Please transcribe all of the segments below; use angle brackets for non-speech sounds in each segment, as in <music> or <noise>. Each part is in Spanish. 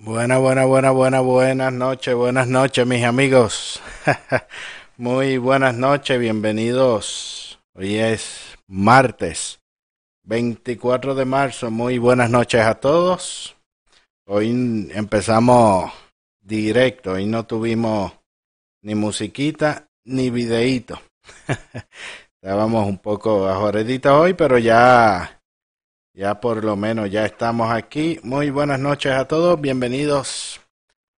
Buena, buena, buena, buena, buenas noches, buenas noches mis amigos. <laughs> Muy buenas noches, bienvenidos. Hoy es martes 24 de marzo. Muy buenas noches a todos. Hoy empezamos directo, hoy no tuvimos ni musiquita ni videíto. <laughs> Estábamos un poco ajoreditos hoy, pero ya ya por lo menos ya estamos aquí. Muy buenas noches a todos. Bienvenidos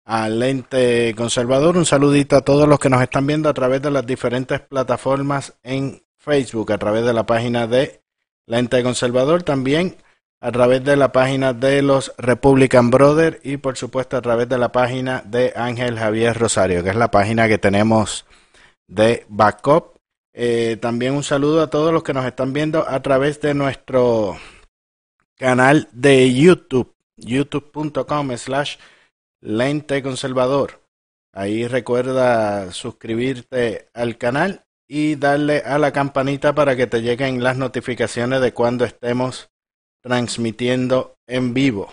al Lente Conservador. Un saludito a todos los que nos están viendo a través de las diferentes plataformas en Facebook, a través de la página de Lente Conservador, también a través de la página de los Republican Brothers y por supuesto a través de la página de Ángel Javier Rosario, que es la página que tenemos de backup. Eh, también un saludo a todos los que nos están viendo a través de nuestro canal de YouTube, youtube.com slash lente conservador. Ahí recuerda suscribirte al canal y darle a la campanita para que te lleguen las notificaciones de cuando estemos transmitiendo en vivo.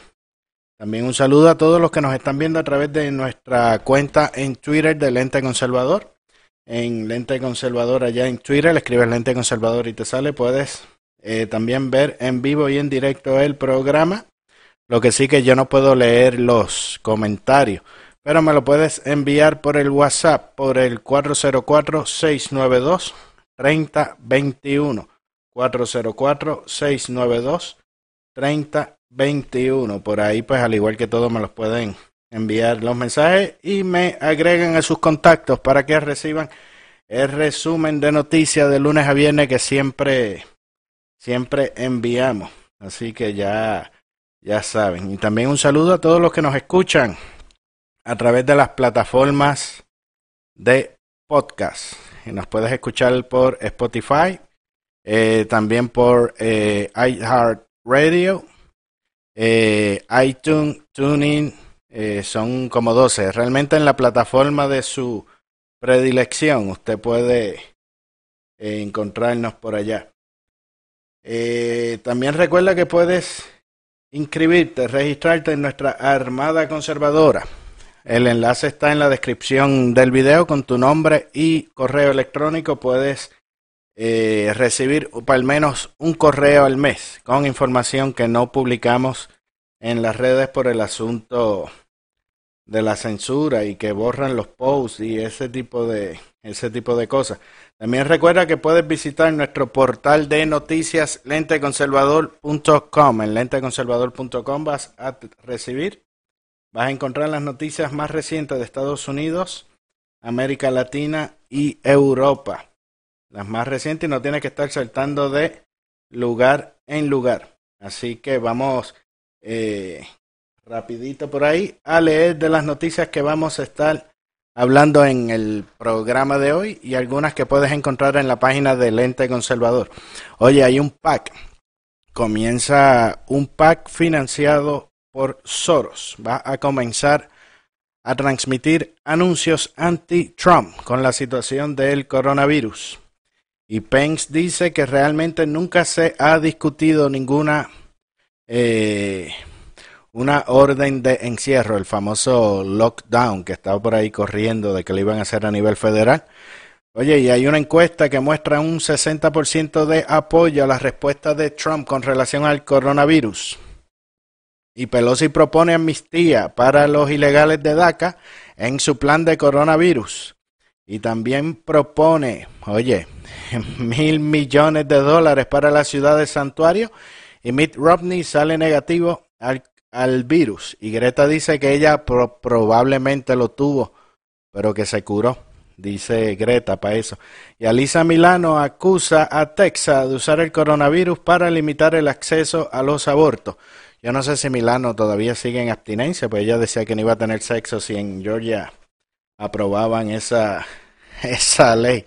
También un saludo a todos los que nos están viendo a través de nuestra cuenta en Twitter de Lente Conservador. En Lente Conservador allá en Twitter, le escribes Lente Conservador y te sale. Puedes eh, también ver en vivo y en directo el programa. Lo que sí que yo no puedo leer los comentarios, pero me lo puedes enviar por el WhatsApp por el 404-692-3021. 404-692-3021. Por ahí, pues al igual que todos, me los pueden enviar los mensajes y me agregan a sus contactos para que reciban el resumen de noticias de lunes a viernes que siempre siempre enviamos. Así que ya, ya saben. Y también un saludo a todos los que nos escuchan a través de las plataformas de podcast. Y nos puedes escuchar por Spotify, eh, también por eh, iHeartRadio, eh, iTunes, Tuning, eh, son como 12. Realmente en la plataforma de su predilección usted puede eh, encontrarnos por allá. Eh, también recuerda que puedes inscribirte, registrarte en nuestra Armada Conservadora. El enlace está en la descripción del video con tu nombre y correo electrónico. Puedes eh, recibir al menos un correo al mes con información que no publicamos en las redes por el asunto de la censura y que borran los posts y ese tipo de ese tipo de cosas. También recuerda que puedes visitar nuestro portal de noticias lenteconservador.com. En lenteconservador.com vas a recibir, vas a encontrar las noticias más recientes de Estados Unidos, América Latina y Europa. Las más recientes y no tienes que estar saltando de lugar en lugar. Así que vamos eh, rapidito por ahí a leer de las noticias que vamos a estar hablando en el programa de hoy y algunas que puedes encontrar en la página de Lente Conservador. Oye, hay un pack. Comienza un pack financiado por Soros. Va a comenzar a transmitir anuncios anti-Trump con la situación del coronavirus. Y Pence dice que realmente nunca se ha discutido ninguna eh, una orden de encierro, el famoso lockdown que estaba por ahí corriendo de que lo iban a hacer a nivel federal. Oye, y hay una encuesta que muestra un 60% de apoyo a la respuesta de Trump con relación al coronavirus. Y Pelosi propone amnistía para los ilegales de DACA en su plan de coronavirus. Y también propone, oye, <laughs> mil millones de dólares para la ciudad de Santuario. Y Mitt Romney sale negativo al al virus y Greta dice que ella probablemente lo tuvo, pero que se curó. Dice Greta para eso. Y Alisa Milano acusa a Texas de usar el coronavirus para limitar el acceso a los abortos. Yo no sé si Milano todavía sigue en abstinencia, pues ella decía que no iba a tener sexo si en Georgia aprobaban esa, <laughs> esa ley.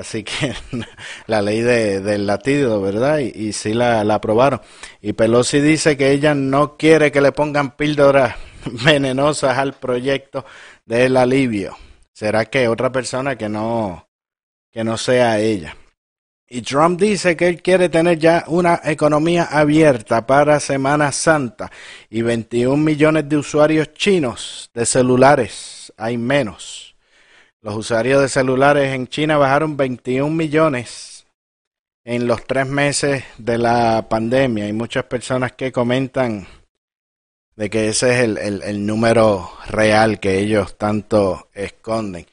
Así que <laughs> la ley de, del latido, ¿verdad? Y, sí la, la, aprobaron. Y Pelosi dice que ella no quiere que le pongan píldoras <laughs> venenosas al proyecto del alivio. ¿Será que otra persona que no, que no sea ella? Y Trump dice que él quiere tener ya una economía abierta para Semana Santa y 21 millones de usuarios chinos de celulares. Hay menos. Los usuarios de celulares en China bajaron 21 millones en los tres meses de la pandemia. Hay muchas personas que comentan de que ese es el, el, el número real que ellos tanto esconden.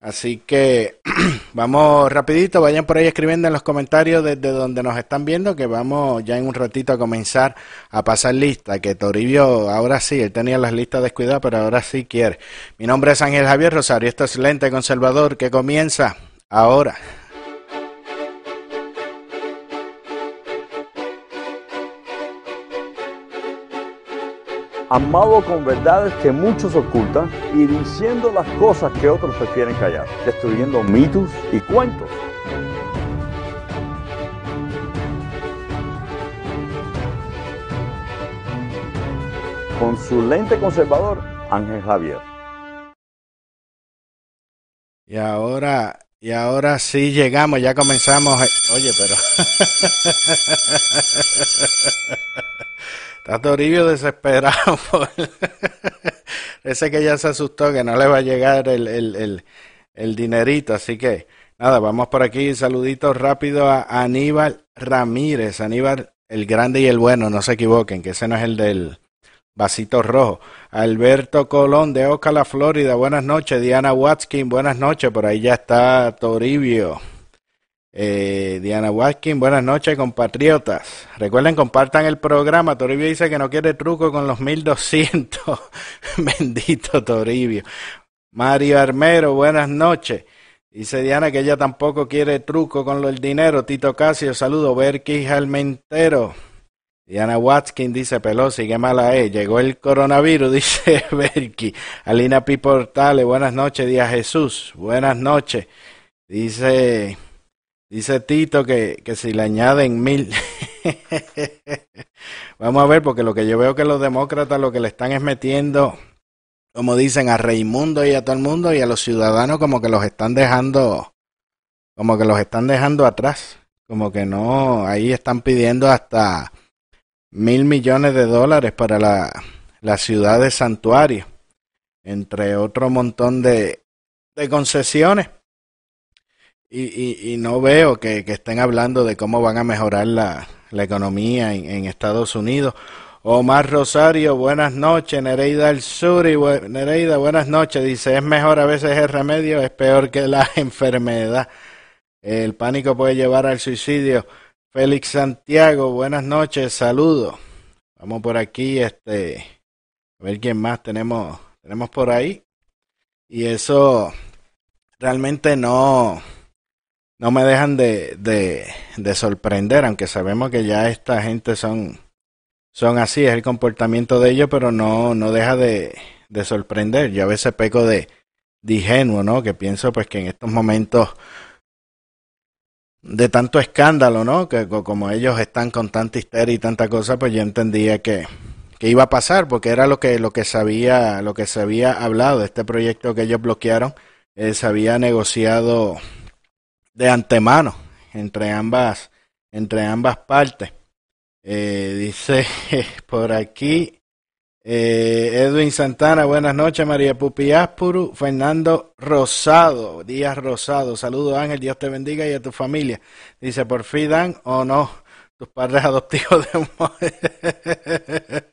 Así que <clears throat> vamos rapidito, vayan por ahí escribiendo en los comentarios desde donde nos están viendo que vamos ya en un ratito a comenzar a pasar lista, que Toribio ahora sí, él tenía las listas descuidadas, pero ahora sí quiere. Mi nombre es Ángel Javier Rosario, esto es Lente Conservador que comienza ahora. Amado con verdades que muchos ocultan y diciendo las cosas que otros prefieren callar, destruyendo mitos y cuentos. Con su lente conservador, Ángel Javier. Y ahora, y ahora sí llegamos, ya comenzamos. Oye, pero. <laughs> Está Toribio desesperado. <laughs> Ese que ya se asustó que no le va a llegar el, el, el, el dinerito. Así que nada, vamos por aquí. Saluditos rápido a Aníbal Ramírez. Aníbal, el grande y el bueno, no se equivoquen, que ese no es el del vasito rojo. Alberto Colón de Ocala, Florida. Buenas noches. Diana Watkin, buenas noches. Por ahí ya está Toribio. Eh, Diana Watkins, buenas noches compatriotas. Recuerden, compartan el programa. Toribio dice que no quiere truco con los 1200. <laughs> Bendito Toribio. Mario Armero, buenas noches. Dice Diana que ella tampoco quiere truco con del dinero. Tito Casio, saludo. Berkis Almentero. Diana Watkins dice Pelosi, qué mala es. Llegó el coronavirus, <laughs> dice Berky. Alina Piportale, buenas noches. Día Jesús, buenas noches. Dice Dice Tito que, que si le añaden mil. <laughs> Vamos a ver, porque lo que yo veo que los demócratas lo que le están es metiendo, como dicen, a Reimundo y a todo el mundo y a los ciudadanos como que los están dejando, como que los están dejando atrás. Como que no, ahí están pidiendo hasta mil millones de dólares para la, la ciudad de santuario, entre otro montón de, de concesiones. Y, y, y, no veo que, estén hablando de cómo van a mejorar la, economía en, Estados Unidos. Omar Rosario, buenas noches. Nereida El Sur, y Nereida, buenas noches. Dice, es mejor a veces el remedio, es peor que la <laughs> enfermedad. El pánico puede llevar al suicidio. Félix Santiago, buenas noches, saludos. Vamos por aquí, este, a ver quién más tenemos, tenemos por ahí. Y eso realmente no, no me dejan de, de, de, sorprender, aunque sabemos que ya esta gente son, son así, es el comportamiento de ellos, pero no, no deja de, de sorprender. Yo a veces peco de, de ingenuo, ¿no? Que pienso pues que en estos momentos de tanto escándalo, ¿no? Que como ellos están con tanta histeria y tanta cosa, pues yo entendía que, que iba a pasar, porque era lo que, lo que sabía, lo que se había hablado, este proyecto que ellos bloquearon, eh, se había negociado de antemano entre ambas, entre ambas partes. Eh, dice <laughs> por aquí eh, Edwin Santana, buenas noches, María Pupi Aspuru, Fernando Rosado, Díaz Rosado, saludos Ángel, Dios te bendiga y a tu familia. Dice, por fin dan o no tus padres adoptivos de <laughs>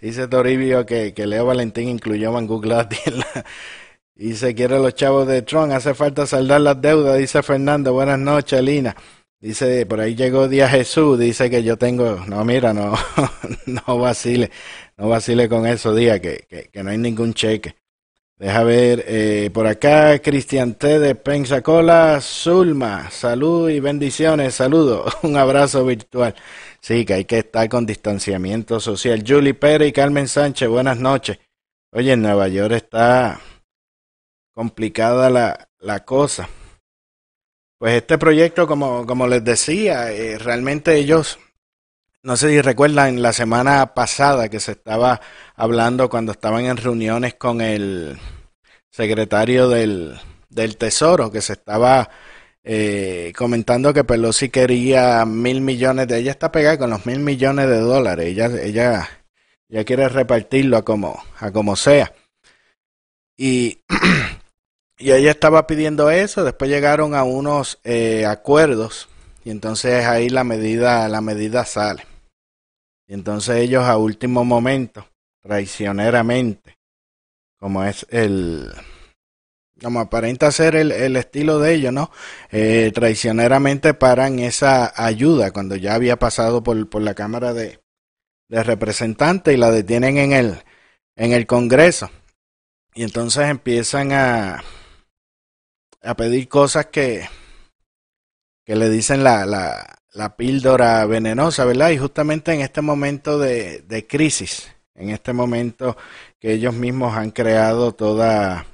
Dice Toribio que, que Leo Valentín incluyó a Google en y se quiere los chavos de Tron. Hace falta saldar las deudas, dice Fernando. Buenas noches, Lina. Dice, por ahí llegó Día Jesús. Dice que yo tengo. No, mira, no, <laughs> no vacile. No vacile con eso, Día, que, que, no hay ningún cheque. Deja ver, eh, por acá, Cristian T. de Pensacola, Zulma. Salud y bendiciones. Saludos. <laughs> Un abrazo virtual. Sí, que hay que estar con distanciamiento social. Julie Pérez y Carmen Sánchez, buenas noches. Oye, en Nueva York está complicada la, la cosa. Pues este proyecto, como, como les decía, eh, realmente ellos, no sé si recuerdan, la semana pasada que se estaba hablando cuando estaban en reuniones con el secretario del, del Tesoro, que se estaba eh, comentando que Pelosi quería mil millones de ella está pegada con los mil millones de dólares ella ella ya quiere repartirlo a como a como sea y <clears throat> y ella estaba pidiendo eso después llegaron a unos eh, acuerdos y entonces ahí la medida la medida sale y entonces ellos a último momento traicioneramente como es el como aparenta ser el, el estilo de ellos, ¿no? Eh, traicioneramente paran esa ayuda cuando ya había pasado por, por la Cámara de, de Representantes y la detienen en el, en el Congreso. Y entonces empiezan a, a pedir cosas que, que le dicen la, la, la píldora venenosa, ¿verdad? Y justamente en este momento de, de crisis, en este momento que ellos mismos han creado toda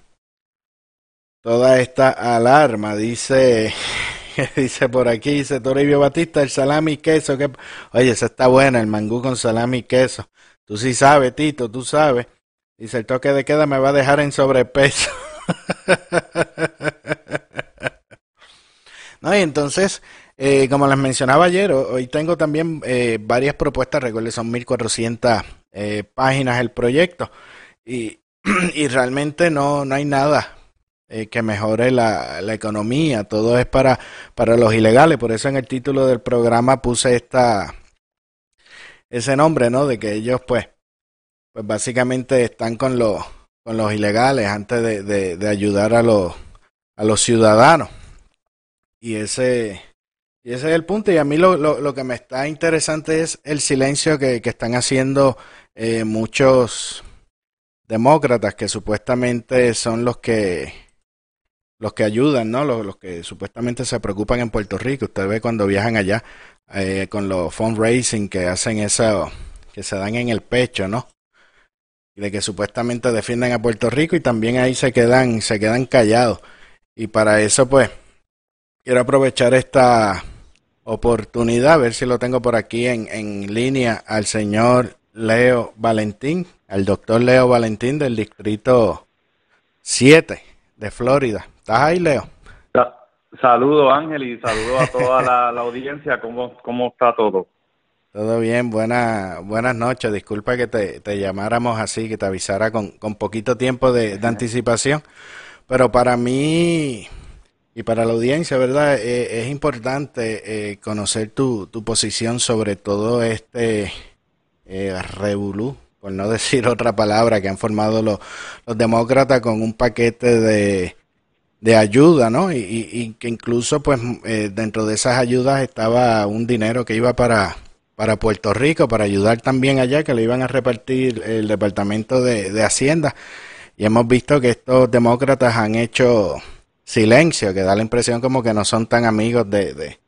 toda esta alarma, dice, <laughs> dice por aquí, dice Toribio Batista, el salami y queso, que, oye, esa está buena, el mangú con salami y queso. Tú sí sabes, Tito, tú sabes. Dice, el toque de queda me va a dejar en sobrepeso. <laughs> <laughs> no, y entonces, eh, como les mencionaba ayer, hoy tengo también eh, varias propuestas, recuerden, son 1400 eh, páginas el proyecto. Y, <clears throat> y realmente no, no hay nada eh, que mejore la, la, economía, todo es para, para los ilegales, por eso en el título del programa puse esta ese nombre, ¿no? De que ellos pues, pues básicamente están con los, con los ilegales antes de, de, ayudar a los, a los ciudadanos. Y ese, y ese es el punto. Y a mí lo, lo, lo que me está interesante es el silencio que, que están haciendo eh, muchos demócratas que supuestamente son los que los que ayudan, ¿no? Los, los, que supuestamente se preocupan en Puerto Rico. Usted ve cuando viajan allá eh, con los fundraising que hacen eso, que se dan en el pecho, ¿no? De que supuestamente defienden a Puerto Rico y también ahí se quedan, se quedan callados. Y para eso, pues, quiero aprovechar esta oportunidad, a ver si lo tengo por aquí en, en línea, al señor Leo Valentín, al doctor Leo Valentín del distrito 7 de Florida. ¿Estás ahí, Leo? Saludos, Ángel, y saludos a toda la, la, audiencia. ¿Cómo, ¿Cómo está todo? Todo bien, buena, buenas noches. Disculpa que te, te llamáramos así, que te avisara con, con poquito tiempo de, de, <laughs> anticipación. Pero para mí y para la audiencia, ¿verdad? Eh, es importante eh, conocer tu, tu posición sobre todo este eh, revolú, por no <laughs> decir otra palabra, que han formado los, los demócratas con un paquete de de ayuda, ¿no? Y, y, y que incluso, pues, eh, dentro de esas ayudas estaba un dinero que iba para, para Puerto Rico, para ayudar también allá, que le iban a repartir el Departamento de, de Hacienda. Y hemos visto que estos demócratas han hecho silencio, que da la impresión como que no son tan amigos de, de,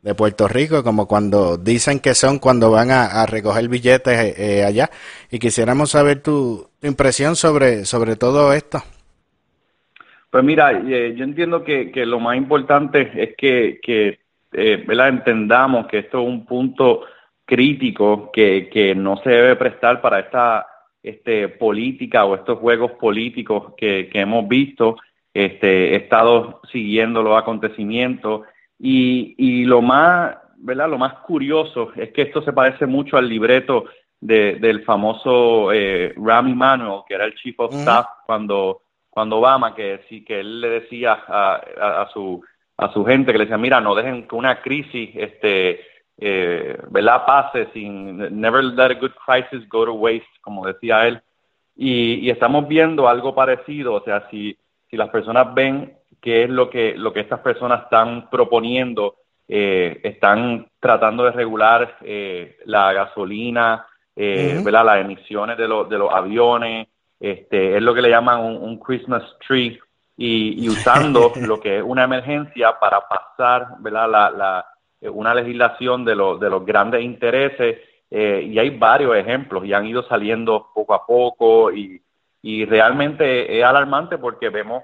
de Puerto Rico como cuando dicen que son cuando van a, a recoger billetes eh, eh, allá. Y quisiéramos saber tu, tu impresión sobre, sobre todo esto. Pues mira, eh, yo entiendo que, que, lo más importante es que, que eh, entendamos que esto es un punto crítico que, que no se debe prestar para esta este, política o estos juegos políticos que, que hemos visto. Este, he estado siguiendo los acontecimientos y, y lo más, ¿verdad? Lo más curioso es que esto se parece mucho al libreto de, del famoso eh, Rami Manuel, que era el chief of staff cuando cuando Obama, que sí, que él le decía a, a, a, su a su gente que le decía, mira, no dejen que una crisis, este, eh, ¿verdad? Pase sin, never let a good crisis go to waste, como decía él. Y, y estamos viendo algo parecido, o sea, si, si las personas ven qué es lo que, lo que estas personas están proponiendo, eh, están tratando de regular eh, la gasolina, eh, uh -huh. ¿verdad? Las emisiones de, los de los aviones, este, es lo que le llaman un, un Christmas tree y, y usando <laughs> lo que es una emergencia para pasar ¿verdad? La, la, una legislación de, los de los grandes intereses y hay varios ejemplos y han ido saliendo poco a poco y, y realmente es alarmante porque vemos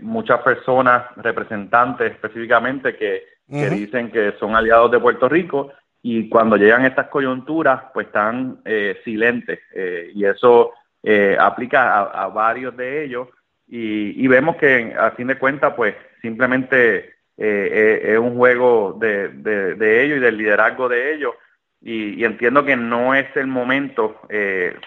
muchas personas, representantes específicamente, que, que dicen que son aliados de Puerto Rico y cuando llegan estas coyunturas pues están eh, silentes eh, y eso eh, aplica a, varios de ellos y, vemos que a fin de cuentas pues simplemente es un juego de, de, ellos y del liderazgo de ellos y, entiendo que no es el momento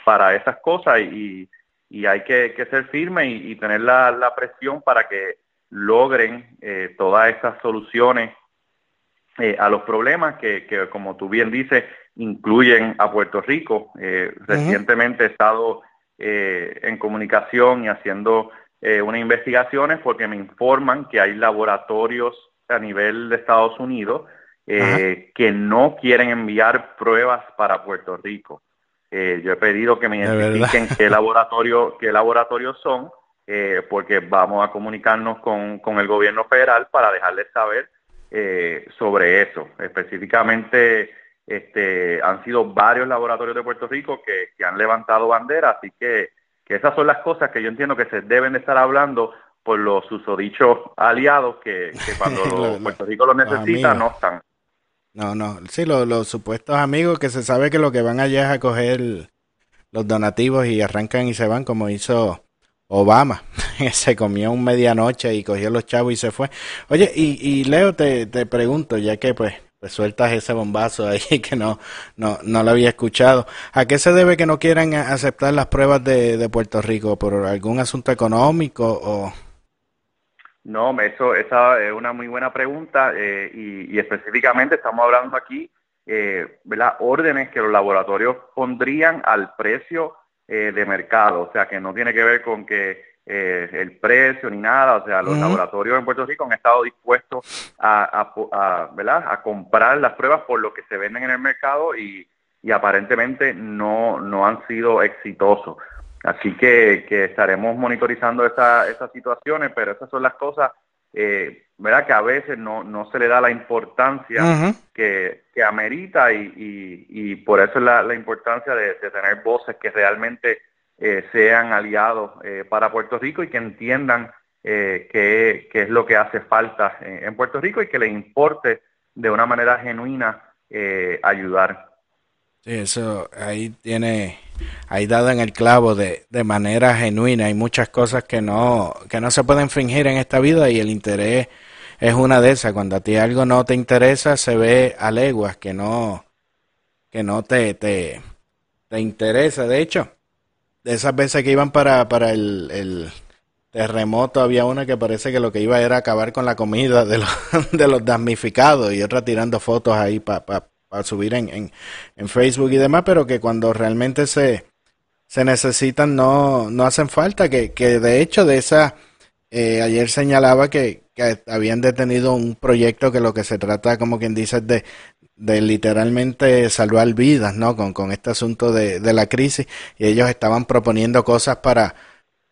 para esas cosas y, y hay que, ser firme y, tener la, la, presión para que logren todas estas soluciones eh, a los problemas que, que, como tú bien dices, incluyen a Puerto Rico. Eh, recientemente he estado eh, en comunicación y haciendo unas investigaciones porque me informan que hay laboratorios a nivel de Estados Unidos que no quieren enviar pruebas para Puerto Rico. yo he pedido que me identifiquen qué laboratorio, qué laboratorios son, porque vamos a comunicarnos con, con el gobierno federal para dejarles saber eh, sobre eso. Específicamente, este, han sido varios laboratorios de Puerto Rico que, han levantado bandera, así que, que, esas son las cosas que yo entiendo que se deben de estar hablando por los susodichos aliados que, <laughs> cuando Puerto Rico lo necesita no están. No, no, sí, los, los supuestos amigos que se sabe que lo que van allá es a coger los donativos y arrancan y se van como hizo Obama, <laughs> se comió un medianoche y cogió los chavos y se fue. Oye, y, y Leo, te, te pregunto, ya que pues, pues, sueltas ese bombazo ahí <laughs> que no, no, no lo había escuchado, ¿a qué se debe que no quieran aceptar las pruebas de, de Puerto Rico? ¿Por algún asunto económico o...? No, eso, esa es una muy buena pregunta eh, y, específicamente estamos hablando aquí, eh, las órdenes que los laboratorios pondrían al precio eh, de mercado, o sea, que no tiene que ver con que eh, el precio ni nada, o sea, los laboratorios en Puerto Rico han estado dispuestos a, a, ¿verdad? a comprar las pruebas por lo que se venden en el mercado y, y aparentemente no, no han sido exitosos. Así que, que estaremos monitorizando esa, esas situaciones, pero esas son las cosas eh, ¿verdad? Que a veces no, no se le da la importancia que, que, amerita y, y, por eso es la, importancia de, tener voces que realmente eh, sean aliados eh, para Puerto Rico y que entiendan eh, qué, es lo que hace falta en, Puerto Rico y que le importe de una manera genuina eh, ayudar. Sí, eso ahí tiene, ahí dado en el clavo de, de manera genuina. Hay muchas cosas que no, que no se pueden fingir en esta vida y el interés es una de esas. Cuando a ti algo no te interesa, se ve a leguas que no, que no te, te, te interesa. De hecho, de esas veces que iban para, para el, el terremoto, había una que parece que lo que iba era acabar con la comida de los, <laughs> de los damnificados y otra tirando fotos ahí para pa, subir en, en, en, Facebook y demás, pero que cuando realmente se, se necesitan no, no hacen falta, que, que de hecho de esa, eh, ayer señalaba que, que habían detenido un proyecto que lo que se trata, como quien dice, de, de literalmente salvar vidas, ¿no? Con, con este asunto de, de, la crisis y ellos estaban proponiendo cosas para,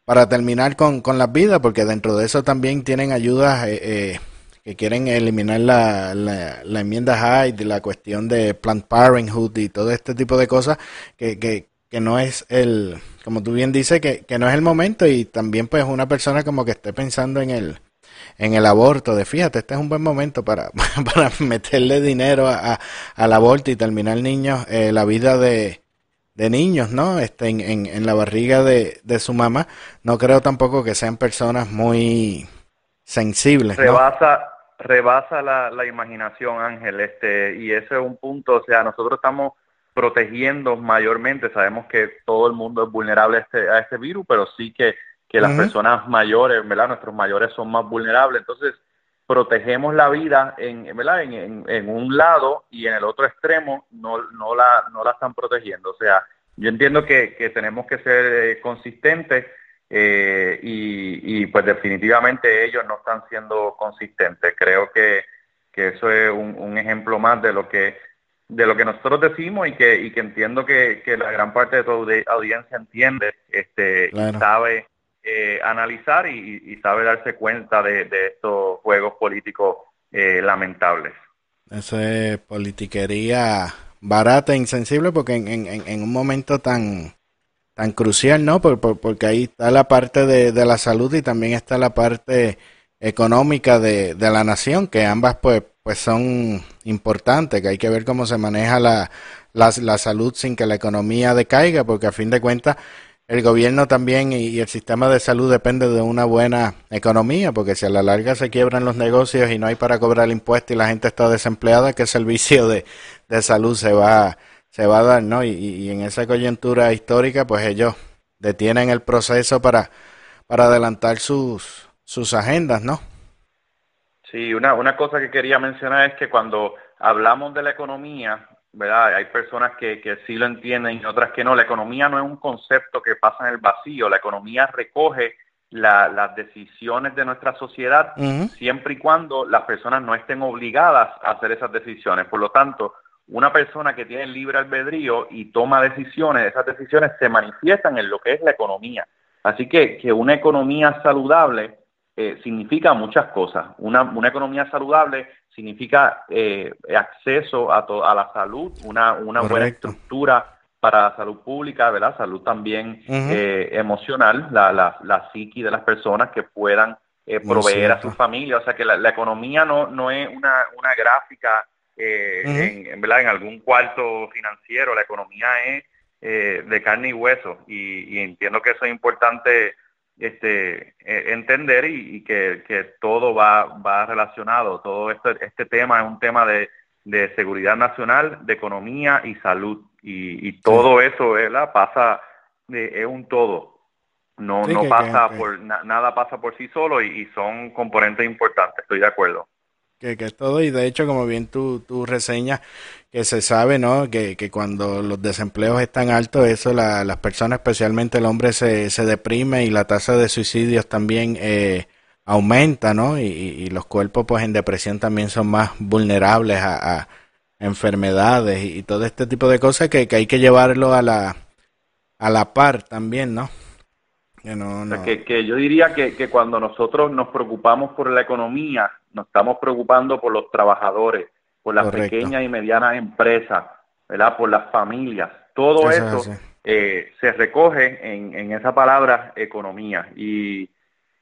para terminar con, con las vidas, porque dentro de eso también tienen ayudas eh, eh, que quieren eliminar la, la, la enmienda Hyde, la cuestión de Planned Parenthood y todo este tipo de cosas que, que, que no es el, como tú bien dices, que, que no es el momento y también pues una persona como que esté pensando en el en el aborto, de fíjate, este es un buen momento para, <laughs> para meterle dinero a, al aborto y terminar niños, eh, la vida de, de niños, ¿no? Este, en, en, en la barriga de, de, su mamá. No creo tampoco que sean personas muy sensibles. Rebasa, rebasa la, la imaginación, Ángel, este, y ese es un punto, o sea, nosotros estamos protegiendo mayormente, sabemos que todo el mundo es vulnerable a este, a este virus, pero sí que que las personas mayores, ¿verdad? Nuestros mayores son más vulnerables. Entonces, protegemos la vida en, ¿verdad? En, en, un lado y en el otro extremo no, no, la, no la están protegiendo. O sea, yo entiendo que, que tenemos que ser eh, consistentes eh, y, y, pues definitivamente ellos no están siendo consistentes. Creo que, que eso es un, un, ejemplo más de lo que de lo que nosotros decimos y que, y que entiendo que, que la gran parte de tu audiencia entiende este y sabe eh, analizar y, sabe darse cuenta de, estos juegos políticos eh, lamentables. Eso es politiquería barata e insensible porque en, un momento tan tan crucial, ¿no? porque ahí está la parte de, la salud y también está la parte económica de, la nación, que ambas pues, pues son importantes, que hay que ver cómo se maneja la, la salud sin que la economía decaiga, porque a fin de cuentas el gobierno también y, el sistema de salud depende de una buena economía, porque si a la larga se quiebran los negocios y no hay para cobrar impuestos y la gente está desempleada, ¿qué servicio de, de salud se va, se va a dar? ¿no? Y, en esa coyuntura histórica, pues ellos detienen el proceso para, para adelantar sus, sus agendas, ¿no? Sí, una, una cosa que quería mencionar es que cuando hablamos de la economía, ¿verdad? Hay personas que, que sí lo entienden y otras que no. La economía no es un concepto que pasa en el vacío. La economía recoge las decisiones de nuestra sociedad siempre y cuando las personas no estén obligadas a hacer esas decisiones. Por lo tanto, una persona que tiene libre albedrío y toma decisiones, esas decisiones se manifiestan en lo que es la economía. Así que, que una economía saludable eh, significa muchas cosas. Una, una economía saludable significa eh, acceso a, a la salud, una, una buena estructura para la salud pública, ¿verdad? Salud también eh, emocional, la, la, la psiqui de las personas que puedan eh, proveer a su familia. O sea que la, economía no, no es una, una gráfica en, ¿verdad? en algún cuarto financiero, la economía es de carne y hueso y, y entiendo que eso es importante este, e, entender y, que, todo va, va relacionado. Todo este, este tema es un tema de, de seguridad nacional, de economía y salud. Y, todo eso ¿verdad? pasa, de, es un todo. No, no pasa por, nada pasa por sí solo y, son componentes importantes, estoy de acuerdo. Que, que es todo, y de hecho, como bien tú, tú reseñas, que se sabe, ¿no? Que, que cuando los desempleos están altos, eso la, las personas, especialmente el hombre, se, se deprime y la tasa de suicidios también eh, aumenta, ¿no? Y, y, los cuerpos, pues, en depresión también son más vulnerables a, enfermedades y, todo este tipo de cosas que, que hay que llevarlo a la, a la par también, ¿no? Que, no, no. que, que yo diría que, que cuando nosotros nos preocupamos por la economía, nos estamos preocupando por los trabajadores por las pequeñas y medianas empresas, ¿verdad? Por las familias. Todo eso, eh, se recoge en, en, esa palabra economía. Y,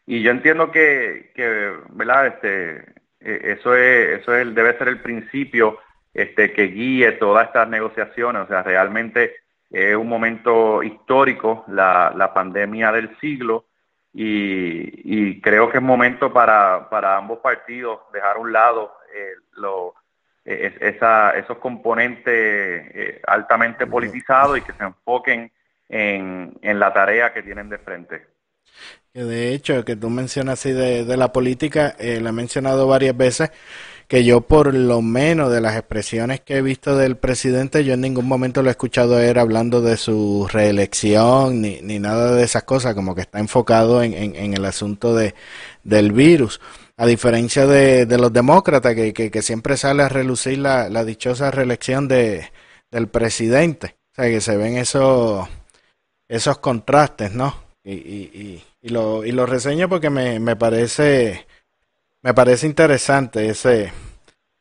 y yo entiendo que, que ¿verdad? Este, eh, eso es, eso es, debe ser el principio este, que guíe todas estas negociaciones. O sea, realmente es un momento histórico, la, la pandemia del siglo, y, y creo que es momento para, para ambos partidos dejar a un lado eh, lo, esa, esos componentes eh, altamente politizados y que se enfoquen en, en, la tarea que tienen de frente. De hecho, que tú mencionas así de, de la política, eh, lo he mencionado varias veces, que yo por lo menos de las expresiones que he visto del presidente, yo en ningún momento lo he escuchado a él hablando de su reelección ni, ni nada de esas cosas, como que está enfocado en, en, en el asunto de, del virus a diferencia de, de los demócratas, que, que, siempre sale a relucir la, la dichosa reelección de, del presidente. O sea, que se ven esos, esos contrastes, ¿no? Y, y, y, lo, y lo reseño porque me, me parece me parece interesante ese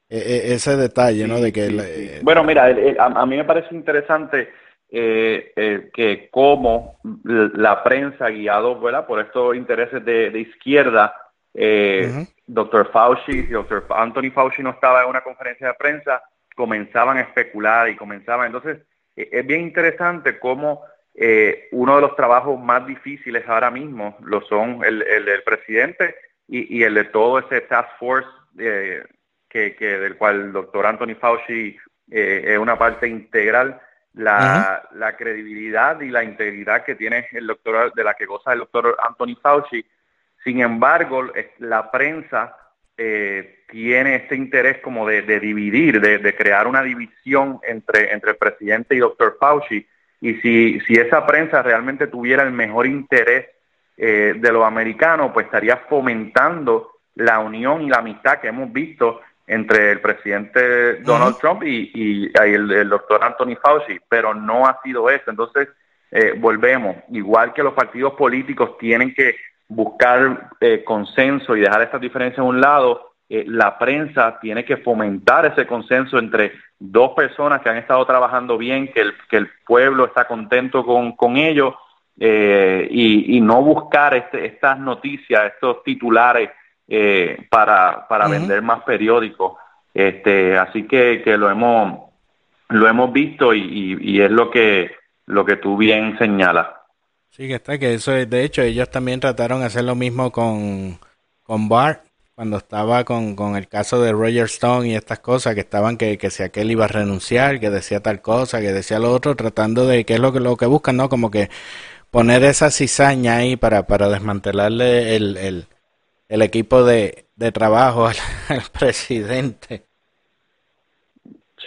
e, e, ese detalle, ¿no? De que bueno, mira, a, mí me parece interesante eh, eh, que como la prensa guiado, ¿verdad? Por estos intereses de, de izquierda eh, Doctor Fauci, Dr. Anthony Fauci no estaba en una conferencia de prensa, comenzaban a especular y comenzaban. Entonces, eh, es bien interesante cómo eh, uno de los trabajos más difíciles ahora mismo lo son el, del presidente y, el de todo ese task force eh, que, que, del cual el doctor Anthony Fauci es una parte integral. La, la credibilidad y la integridad que tiene el doctor, de la que goza el doctor Anthony Fauci, sin embargo, la prensa eh, tiene este interés como de, dividir, de, crear una división entre, entre el presidente y doctor Fauci. Y si, si esa prensa realmente tuviera el mejor interés eh, de los americanos, pues estaría fomentando la unión y la amistad que hemos visto entre el presidente Donald Trump y, el, doctor Anthony Fauci, pero no ha sido eso. Entonces, eh, volvemos, igual que los partidos políticos tienen que buscar eh, consenso y dejar estas diferencias a un lado, eh, la prensa tiene que fomentar ese consenso entre dos personas que han estado trabajando bien, que el, que el pueblo está contento con, con ellos eh, y, no buscar este, estas noticias, estos titulares eh, para, para vender más periódicos. Este, así que, que lo hemos lo hemos visto y, y, es lo que lo que tú bien señalas. Sí, que está, que eso es, de hecho, ellos también trataron de hacer lo mismo con, con Bart, cuando estaba con, con el caso de Roger Stone y estas cosas, que estaban que, que si aquel iba a renunciar, que decía tal cosa, que decía lo otro, tratando de, que es lo que, lo que buscan, ¿no? Como que poner esa cizaña ahí para, para desmantelarle el, el, el equipo de, de trabajo al, <laughs> presidente.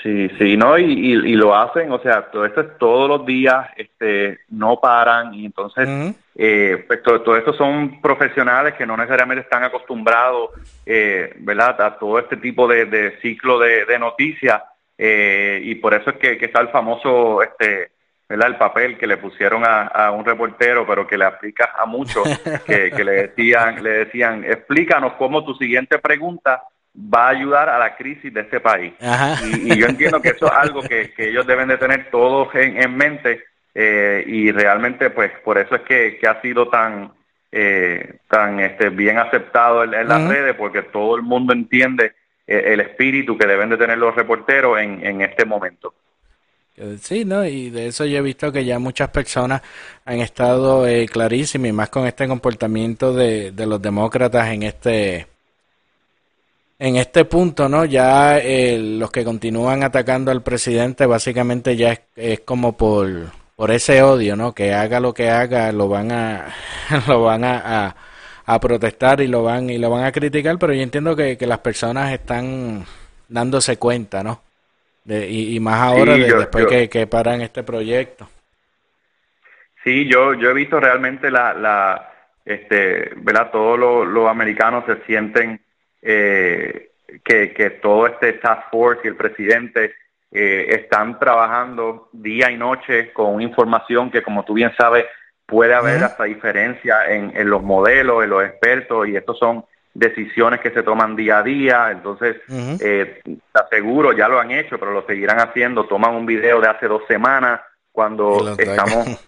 Sí, sí, no, y, y, lo hacen, o sea, todo esto es todos los días, este, no paran, y entonces, eh, pues todo, esto son profesionales que no necesariamente están acostumbrados, eh, ¿verdad?, a todo este tipo de, de ciclo de, de noticias, eh, y por eso es que, que está el famoso, este, el papel que le pusieron a, un reportero, pero que le aplica a muchos, <laughs> que, le decían, le decían, explícanos cómo tu siguiente pregunta va a ayudar a la crisis de este país. Y, yo entiendo que eso es algo que, ellos deben de tener todos en, mente eh, y realmente pues por eso es que, ha sido tan eh, tan este, bien aceptado en, las redes porque todo el mundo entiende eh, el espíritu que deben de tener los reporteros en, en este momento. Sí, ¿no? Y de eso yo he visto que ya muchas personas han estado eh, clarísimas y más con este comportamiento de, de los demócratas en este en este punto, ¿no? Ya eh, los que continúan atacando al presidente básicamente ya es, como por, por ese odio, ¿no? Que haga lo que haga, lo van a <laughs> lo van a, a, protestar y lo van y lo van a criticar, pero yo entiendo que, que las personas están dándose cuenta, ¿no? Y, más ahora después que, que paran este proyecto. Sí, yo, yo he visto realmente la, la este, ¿verdad? Todos los, americanos se sienten eh, que, que todo este task force y el presidente eh, están trabajando día y noche con información que, como tú bien sabes, puede haber hasta diferencia en, en los modelos, en los expertos, y estos son decisiones que se toman día a día, entonces eh, te aseguro, ya lo han hecho, pero lo seguirán haciendo, toman un video de hace dos semanas cuando estamos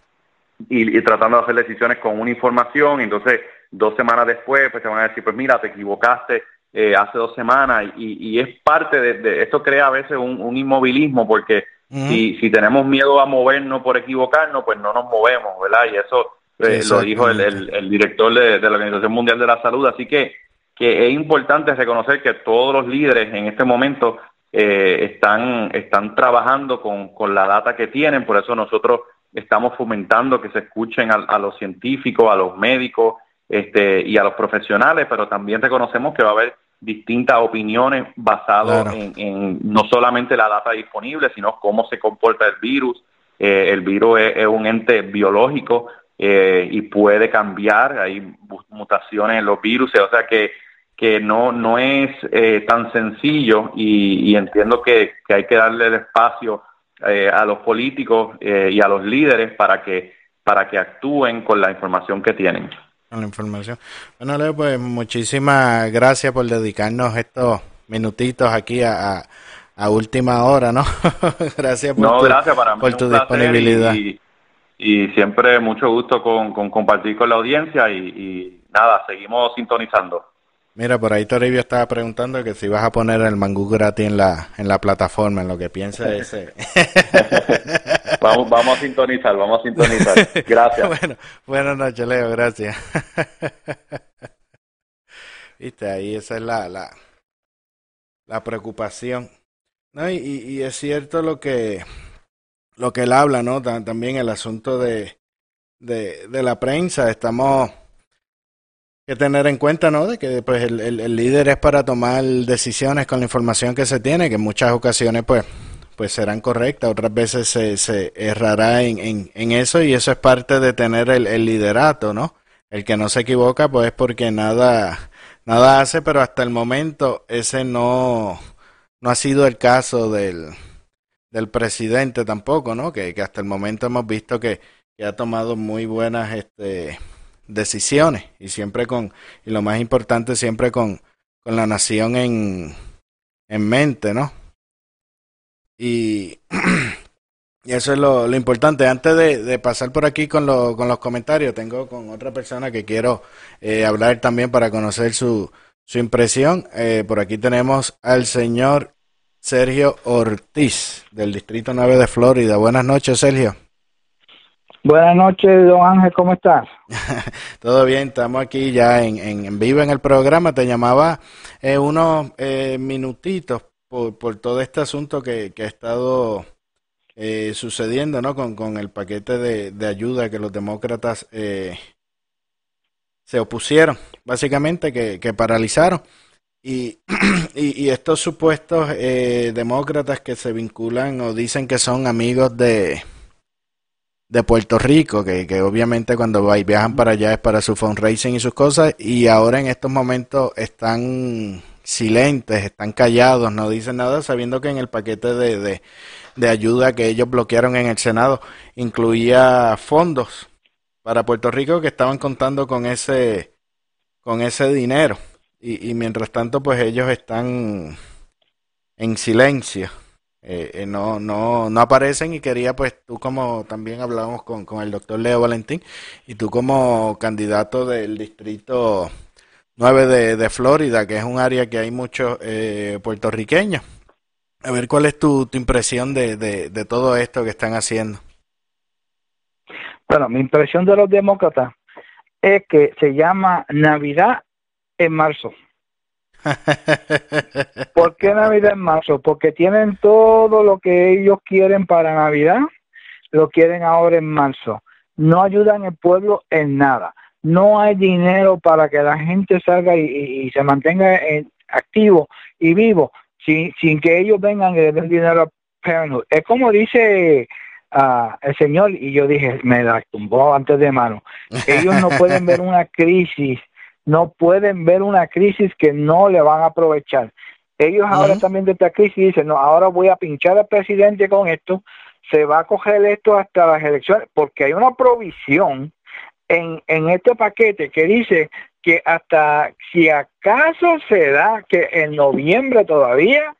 y, tratando de hacer decisiones con una información, y entonces dos semanas después pues te van a decir, pues mira, te equivocaste eh, hace dos semanas y, es parte de, esto crea a veces un, inmovilismo porque si, si tenemos miedo a movernos por equivocarnos, pues no nos movemos, ¿verdad? Y eso eh, lo dijo el, el, director de, de la Organización Mundial de la Salud, así que que es importante reconocer que todos los líderes en este momento eh, están, están trabajando con, con, la data que tienen, por eso nosotros estamos fomentando que se escuchen a, los científicos, a los médicos este, y a los profesionales, pero también reconocemos que va a haber distintas opiniones basadas en, no solamente la data disponible, sino cómo se comporta el virus. Eh, el virus es, un ente biológico eh, y puede cambiar, hay mutaciones en los virus, o sea que que no, no es eh, tan sencillo y, entiendo que, hay que darle el espacio eh, a los políticos eh, y a los líderes para que, para que actúen con la información que tienen. Con la información. Bueno, Leo, pues muchísimas gracias por dedicarnos estos minutitos aquí a, a, última hora, ¿no? <laughs> gracias por tu, gracias para por tu disponibilidad. Y, y, siempre mucho gusto con, con compartir con la audiencia y, y nada, seguimos sintonizando. Mira, por ahí Toribio estaba preguntando que si vas a poner el mangú gratis en la, en la plataforma, en lo que piensa ese. <laughs> vamos, vamos a sintonizar, vamos a sintonizar. <laughs> Gracias. bueno, buenas noches, Leo, gracias. <laughs> Viste, ahí esa es la, la, la preocupación. No, y, y es cierto lo que, lo que él habla, ¿no? También el asunto de, de, de la prensa. Estamos que tener en cuenta, ¿no? De que pues el, el, líder es para tomar decisiones con la información que se tiene, que en muchas ocasiones pues pues serán correctas, otras veces se, se errará en, en, en, eso y eso es parte de tener el, el, liderato, ¿no? El que no se equivoca pues es porque nada nada hace, pero hasta el momento ese no no ha sido el caso del del presidente tampoco, ¿no? Que, que hasta el momento hemos visto que, que ha tomado muy buenas este decisiones y siempre con, y lo más importante, siempre con, con la nación en, en mente, ¿no? Y, y <clears throat> eso es lo, lo importante. Antes de, de pasar por aquí con, lo, con los comentarios, tengo con otra persona que quiero eh, hablar también para conocer su, su impresión. Eh, por aquí tenemos al señor Sergio Ortiz, del Distrito 9 de Florida. Buenas noches, Sergio. Buenas noches, don Ángel, ¿cómo estás? <laughs> Todo bien, estamos aquí ya en, en, vivo en el programa. Te llamaba eh, unos eh, minutitos por, por, todo este asunto que, que ha estado eh, sucediendo ¿no? con, con el paquete de, de, ayuda que los demócratas eh, se opusieron, básicamente, que, que paralizaron. Y, <clears throat> y, y, estos supuestos eh, demócratas que se vinculan o dicen que son amigos de de Puerto Rico, que, que obviamente cuando viajan para allá es para su fundraising y sus cosas, y ahora en estos momentos están silentes, están callados, no dicen nada, sabiendo que en el paquete de, de, de ayuda que ellos bloquearon en el Senado incluía fondos para Puerto Rico que estaban contando con ese con ese dinero. Y, y mientras tanto pues ellos están en silencio eh, eh, no, no, no aparecen y quería pues tú como también hablábamos con, con el doctor Leo Valentín y tú como candidato del distrito 9 de, de Florida, que es un área que hay muchos eh, puertorriqueños. A ver cuál es tu, tu impresión de, de, de todo esto que están haciendo. Bueno, mi impresión de los demócratas es que se llama Navidad en marzo. <laughs> ¿Por qué Navidad en marzo? Porque tienen todo lo que ellos quieren para Navidad, lo quieren ahora en marzo. No ayudan al pueblo en nada. No hay dinero para que la gente salga y, y, y se mantenga en, activo y vivo sin, sin que ellos vengan y le den dinero a Parenthood. Es como dice uh, el señor, y yo dije, me la tumbó antes de mano. <laughs> Ellos no pueden ver una crisis no pueden ver una crisis que no le van a aprovechar. Ellos uh -huh. ahora también de esta crisis dicen, no, ahora voy a pinchar al presidente con esto, se va a coger esto hasta las elecciones, porque hay una provisión en, en este paquete que dice que hasta si acaso se da que en noviembre todavía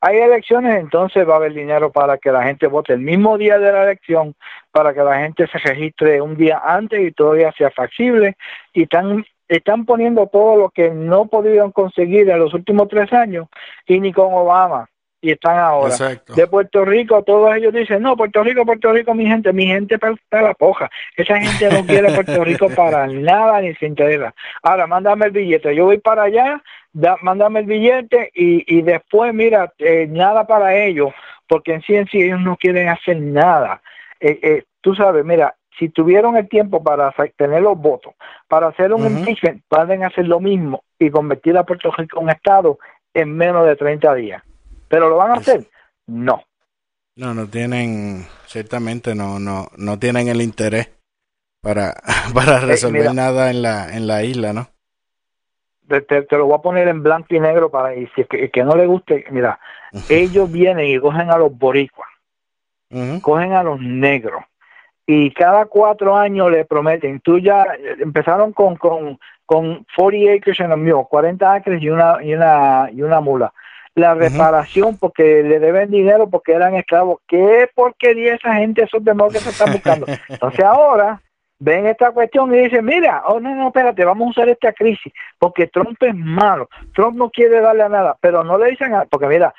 hay elecciones, entonces va a haber dinero para que la gente vote el mismo día de la elección, para que la gente se registre un día antes y todavía sea factible, y están están poniendo todo lo que no pudieron conseguir en los últimos tres años y ni con Obama y están ahora. Exacto. de Puerto Rico todos ellos dicen no Puerto Rico Puerto Rico mi gente mi gente para la poja. Esa gente no quiere Puerto Rico <laughs> para nada ni se interesa. Ahora mándame el billete. Yo voy para allá da, mándame el billete y, y después mira eh, nada para ellos porque en sí en sí ellos no quieren hacer nada. Eh, eh, tú sabes mira si tuvieron el tiempo para tener los votos, para hacer un uh -huh. impeachment, pueden hacer lo mismo y convertir a Puerto Rico en un estado en menos de 30 días. ¿Pero lo van a hacer? No. No, no tienen, ciertamente no, no, no tienen el interés para, <laughs> para resolver eh, mira, nada en la, en la isla, ¿no? Te, te, lo voy a poner en blanco y negro para y si que, que no le guste, mira, uh -huh. ellos vienen y cogen a los boricuas, uh -huh. cogen a los negros, y cada cuatro años le prometen, tú ya empezaron con, con, con 40 acres en el mío, 40 acres y una, y una, y una mula. La reparación uh -huh. porque le deben dinero porque eran esclavos. ¿Qué porquería esa gente, esos demócratas están buscando? <laughs> Entonces ahora ven esta cuestión y dicen, mira, oh no, no, espérate, vamos a usar esta crisis porque Trump es malo. Trump no quiere darle a nada, pero no le dicen, a, porque mira,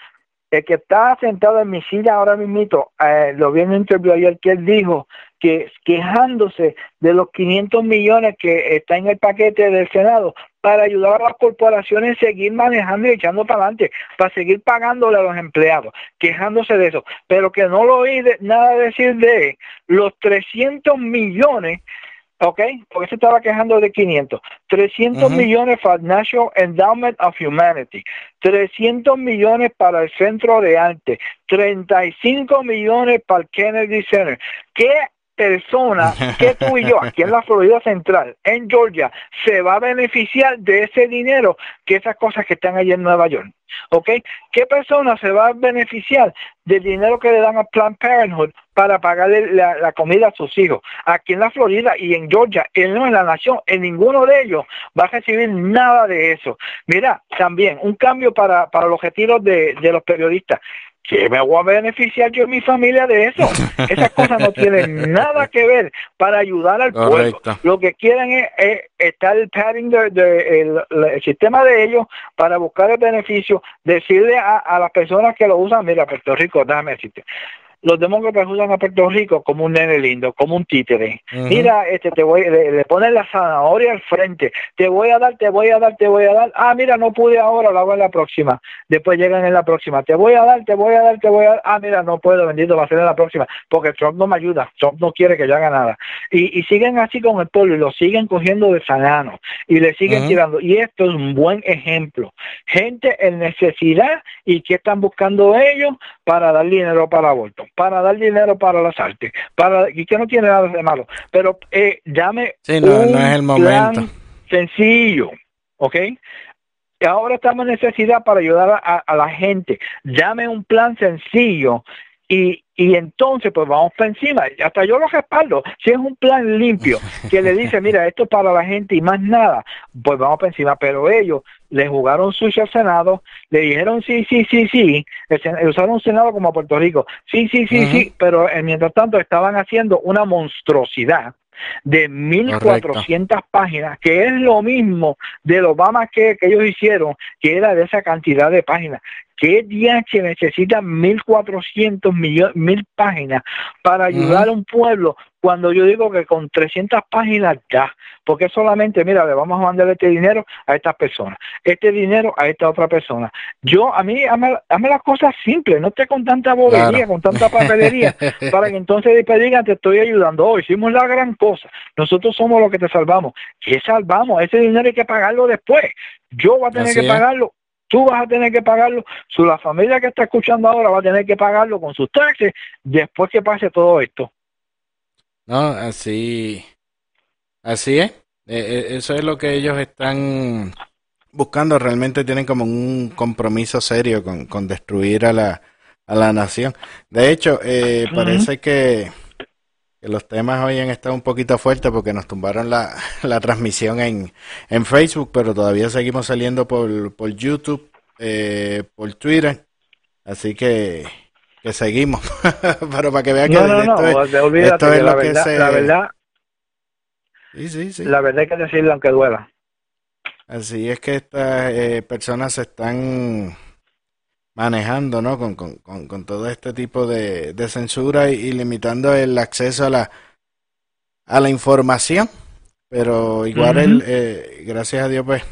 el que está sentado en mi silla ahora mismo, eh, lo vi en un interview ayer que él dijo que quejándose de los 500 millones que está en el paquete del Senado para ayudar a las corporaciones a seguir manejando y echando para adelante, para seguir pagándole a los empleados, quejándose de eso, pero que no lo oí de, nada decir de los 300 millones ¿ok? Porque se estaba quejando de 500. 300 uh -huh. millones para el National Endowment of Humanity, 300 millones para el Centro de Arte, 35 millones para el Kennedy Center. ¿Qué persona que <laughs> tú y yo, aquí en la Florida Central, en Georgia, se va a beneficiar de ese dinero que esas cosas que están allí en Nueva York? ¿Ok? ¿Qué persona se va a beneficiar del dinero que le dan a Planned Parenthood para pagarle la, comida a sus hijos? Aquí en la Florida y en Georgia, en, en la nación, en ninguno de ellos va a recibir nada de eso. Mira, también un cambio para, para los retiros de, de los periodistas que me voy a beneficiar yo y mi familia de eso. <laughs> Esas cosas no tienen nada que ver para ayudar al pueblo. Lo que quieren es, estar el padding de, el, sistema de ellos para buscar el beneficio, decirle a, a las personas que lo usan, mira, Puerto Rico, déjame decirte, los demócratas usan a Puerto Rico como un nene lindo, como un títere. Mira, este te voy, le, le ponen la zanahoria al frente, te voy a dar, te voy a dar, te voy a dar. Ah, mira, no pude ahora, lo hago en la próxima. Después llegan en la próxima, te voy a dar, te voy a dar, te voy a dar. Ah, mira, no puedo, bendito, va a ser en la próxima, porque Trump no me ayuda, Trump no quiere que yo haga nada. Y, y siguen así con el pueblo y lo siguen cogiendo de sanano y le siguen tirando. Y esto es un buen ejemplo. Gente en necesidad y que están buscando ellos para dar dinero para aborto para dar dinero para las artes, para y que no tiene nada de malo, pero eh, llame sí, no, un no es el momento. sencillo, ¿ok? Ahora estamos en necesidad para ayudar a, a la gente. Llame un plan sencillo y, y entonces pues vamos para encima, hasta yo lo respaldo, si es un plan limpio que le dice, <laughs> mira, esto es para la gente y más nada, pues vamos para encima, pero ellos le jugaron sucio al Senado, le dijeron sí, sí, sí, sí, usaron un Senado como Puerto Rico, sí, sí, sí, sí, pero eh, mientras tanto estaban haciendo una monstruosidad de 1400 páginas, que es lo mismo del Obama que, que ellos hicieron, que era de esa cantidad de páginas. ¿Qué DH necesita 1.400 millones, mil páginas para ayudar a un pueblo cuando yo digo que con 300 páginas ya? Porque solamente, mira, le vamos a mandar este dinero a estas personas, este dinero a esta otra persona. Yo, a mí, hazme, las cosas simples, no esté con tanta bobería, con tanta papelería, <laughs> para que entonces después digan, te estoy ayudando. Hoy hicimos la gran cosa, nosotros somos los que te salvamos. ¿Qué salvamos? Ese dinero hay que pagarlo después. Yo voy a tener que pagarlo tú vas a tener que pagarlo, su, la familia que está escuchando ahora va a tener que pagarlo con sus taxes después que pase todo esto. No, así, así es. E, e, eso es lo que ellos están buscando. Realmente tienen como un compromiso serio con, con destruir a la, a la nación. De hecho, eh, parece que que los temas hoy han estado un poquito fuertes porque nos tumbaron la, <laughs> la transmisión en, en Facebook, pero todavía seguimos saliendo por, por YouTube, eh, por Twitter, así que, que seguimos. <laughs> pero para que vean que no, no, esto, no, es, esto es la lo verdad, que se... La verdad, sí, sí, sí. la verdad hay que decirlo aunque duela. Así es que estas eh, personas se están manejando, ¿no? Con, con, con, todo este tipo de, de censura y, limitando el acceso a la, a la información. Pero igual, el, eh, gracias a Dios, pues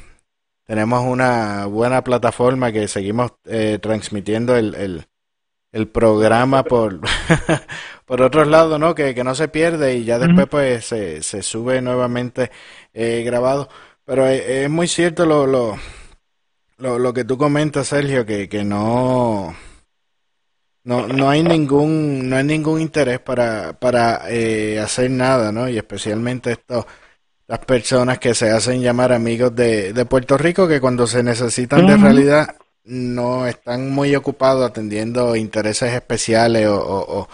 tenemos una buena plataforma que seguimos eh, transmitiendo el, el, el, programa por, <laughs> por otros lados, ¿no? Que, que no se pierde y ya después, pues se, se sube nuevamente eh, grabado. Pero es muy cierto lo, lo lo, lo que tú comentas, Sergio, que, que no, no, no hay ningún, no hay ningún interés para, para eh, hacer nada, ¿no? Y especialmente esto, las personas que se hacen llamar amigos de, de Puerto Rico, que cuando se necesitan de realidad no están muy ocupados atendiendo intereses especiales o, o,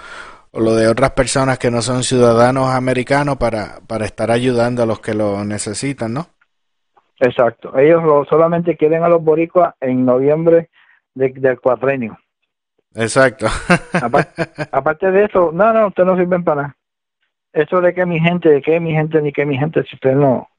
o, lo de otras personas que no son ciudadanos americanos para, para estar ayudando a los que lo necesitan, ¿no? Exacto. Ellos lo, solamente quieren a los boricuas en noviembre del cuatrenio. Exacto. <laughs> Aparte, de eso, no, no, ustedes no sirven para nada. Eso de que mi gente, de que mi gente, ni que mi gente, si ustedes no,